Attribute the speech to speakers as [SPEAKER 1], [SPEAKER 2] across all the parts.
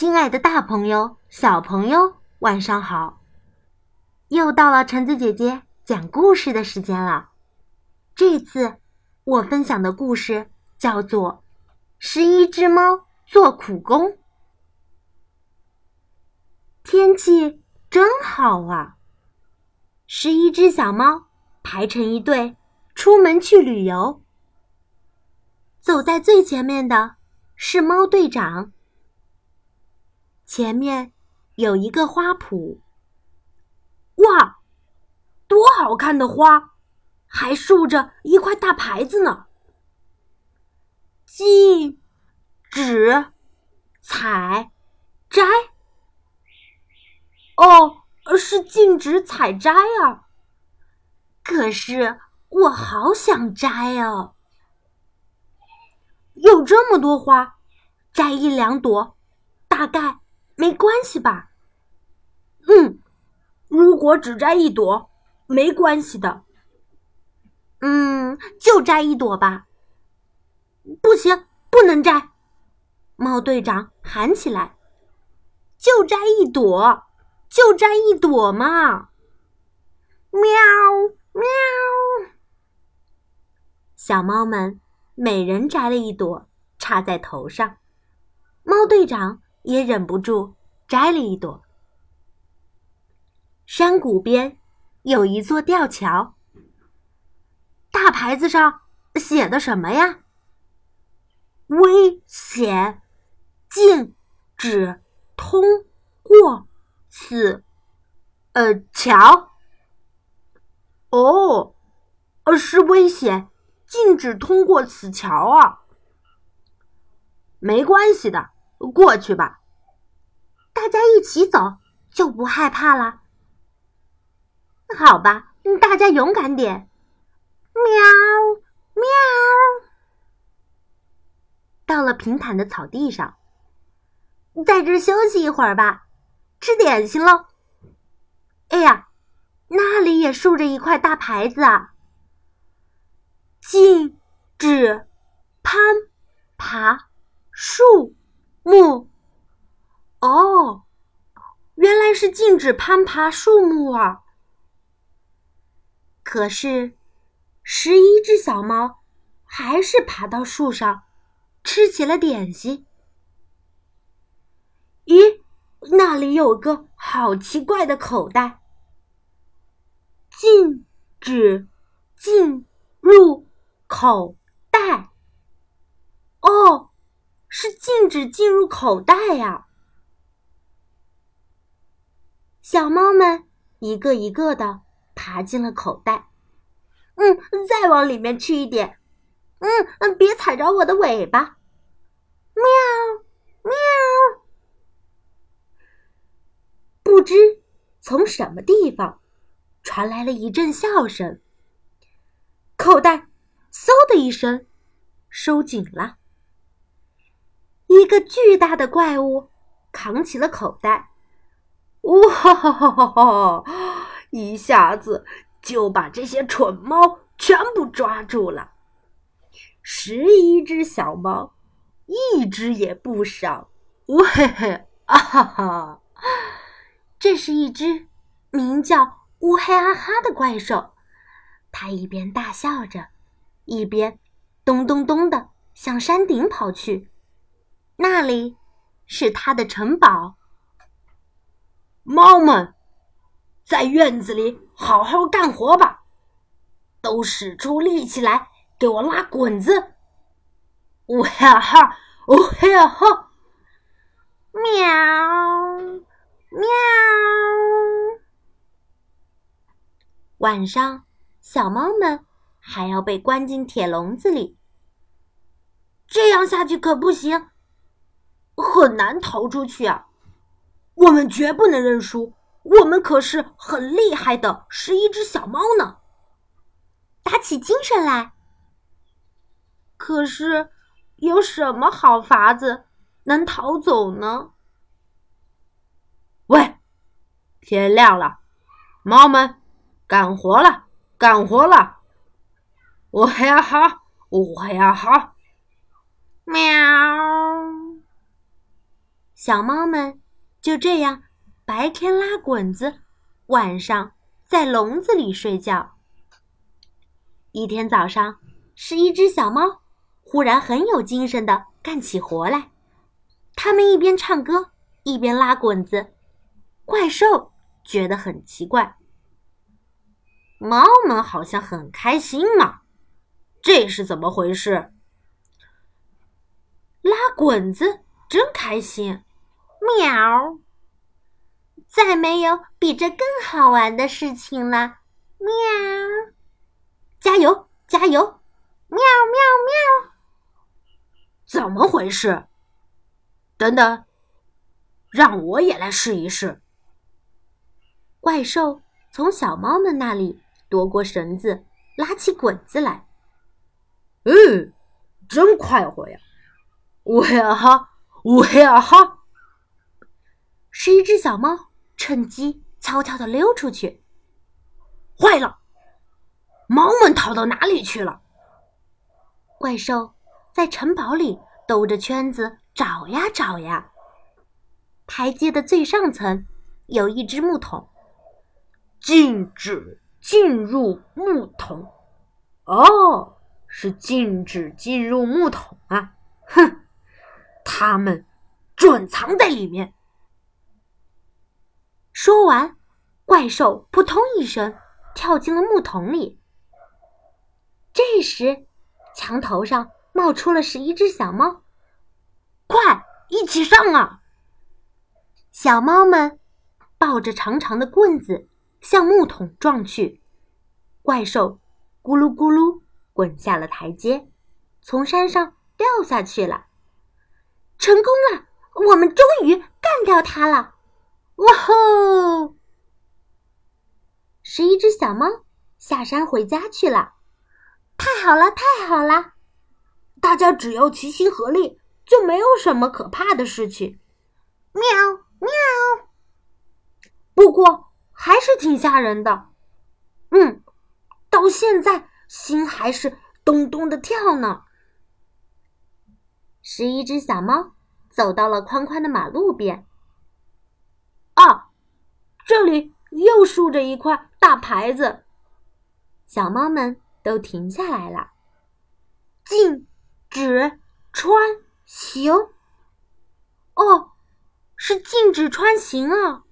[SPEAKER 1] 亲爱的，大朋友、小朋友，晚上好！又到了橙子姐姐讲故事的时间了。这次我分享的故事叫做《十一只猫做苦工》。天气真好啊！十一只小猫排成一队，出门去旅游。走在最前面的是猫队长。前面有一个花圃，
[SPEAKER 2] 哇，多好看的花！还竖着一块大牌子呢，禁止采摘。哦，是禁止采摘啊！
[SPEAKER 1] 可是我好想摘哦。
[SPEAKER 2] 有这么多花，摘一两朵，大概。没关系吧？嗯，如果只摘一朵，没关系的。
[SPEAKER 1] 嗯，就摘一朵吧。
[SPEAKER 2] 不行，不能摘！
[SPEAKER 1] 猫队长喊起来：“就摘一朵，就摘一朵嘛！”
[SPEAKER 2] 喵喵，
[SPEAKER 1] 小猫们每人摘了一朵，插在头上。猫队长。也忍不住摘了一朵。山谷边有一座吊桥，大牌子上写的什么呀？
[SPEAKER 2] 危险，禁止通过此，呃，桥。哦，呃，是危险，禁止通过此桥啊。没关系的。过去吧，
[SPEAKER 1] 大家一起走就不害怕了。好吧，大家勇敢点。
[SPEAKER 2] 喵喵，
[SPEAKER 1] 到了平坦的草地上，在这休息一会儿吧，吃点心喽。哎呀，那里也竖着一块大牌子啊，
[SPEAKER 2] 禁止攀爬树。木，哦，原来是禁止攀爬树木啊！
[SPEAKER 1] 可是，十一只小猫还是爬到树上，吃起了点心。
[SPEAKER 2] 咦，那里有个好奇怪的口袋，禁止进入口袋。哦。是禁止进入口袋呀！
[SPEAKER 1] 小猫们一个一个的爬进了口袋。
[SPEAKER 2] 嗯，再往里面去一点。嗯嗯，别踩着我的尾巴。喵喵！
[SPEAKER 1] 不知从什么地方传来了一阵笑声，口袋嗖的一声收紧了。一个巨大的怪物扛起了口袋，
[SPEAKER 2] 哇哈哈哈！一下子就把这些蠢猫全部抓住了。十一只小猫，一只也不少。喂嘿，啊哈哈！
[SPEAKER 1] 这是一只名叫乌黑阿哈的怪兽，它一边大笑着，一边咚咚咚的向山顶跑去。那里是他的城堡。
[SPEAKER 2] 猫们，在院子里好好干活吧，都使出力气来给我拉滚子！呜哈哈，呜哈哈，
[SPEAKER 1] 喵喵。晚上，小猫们还要被关进铁笼子里，
[SPEAKER 2] 这样下去可不行。很难逃出去啊！我们绝不能认输，我们可是很厉害的十一只小猫呢。
[SPEAKER 1] 打起精神来！
[SPEAKER 2] 可是有什么好法子能逃走呢？喂，天亮了，猫们干活了，干活了！我还要好，我还要好，
[SPEAKER 1] 喵。小猫们就这样白天拉滚子，晚上在笼子里睡觉。一天早上，是一只小猫忽然很有精神的干起活来。它们一边唱歌，一边拉滚子。怪兽觉得很奇怪，猫们好像很开心嘛，这是怎么回事？拉滚子真开心，喵！再没有比这更好玩的事情了，喵！加油，加油！喵喵喵！怎么回事？等等，让我也来试一试。怪兽从小猫们那里夺过绳子，拉起滚子来。
[SPEAKER 2] 嗯，真快活呀！我呀哈，我呀哈！
[SPEAKER 1] 是一只小猫趁机悄悄的溜出去。
[SPEAKER 2] 坏了！猫们逃到哪里去了？
[SPEAKER 1] 怪兽在城堡里兜着圈子找呀找呀。台阶的最上层有一只木桶，
[SPEAKER 2] 禁止进入木桶。哦，是禁止进入木桶啊！哼，他们准藏在里面。
[SPEAKER 1] 说完，怪兽扑通一声跳进了木桶里。这时，墙头上冒出了十一只小猫，
[SPEAKER 2] 快一起上啊！
[SPEAKER 1] 小猫们抱着长长的棍子向木桶撞去，怪兽咕噜咕噜滚下了台阶，从山上掉下去了。成功了，我们终于干掉它了！哇吼！十一只小猫下山回家去了。太好了，太好了！
[SPEAKER 2] 大家只要齐心合力，就没有什么可怕的事情。
[SPEAKER 1] 喵喵！
[SPEAKER 2] 不过还是挺吓人的。嗯，到现在心还是咚咚的跳呢。
[SPEAKER 1] 十一只小猫走到了宽宽的马路边。
[SPEAKER 2] 这里又竖着一块大牌子。
[SPEAKER 1] 小猫们。都停下来了，禁止穿行。哦，是禁止穿行啊！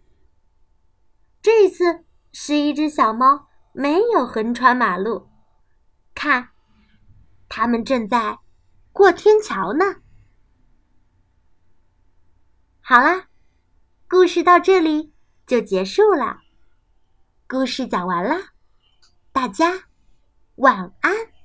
[SPEAKER 1] 这次是一只小猫没有横穿马路，看，它们正在过天桥呢。好啦，故事到这里就结束了。故事讲完了，大家。晚安。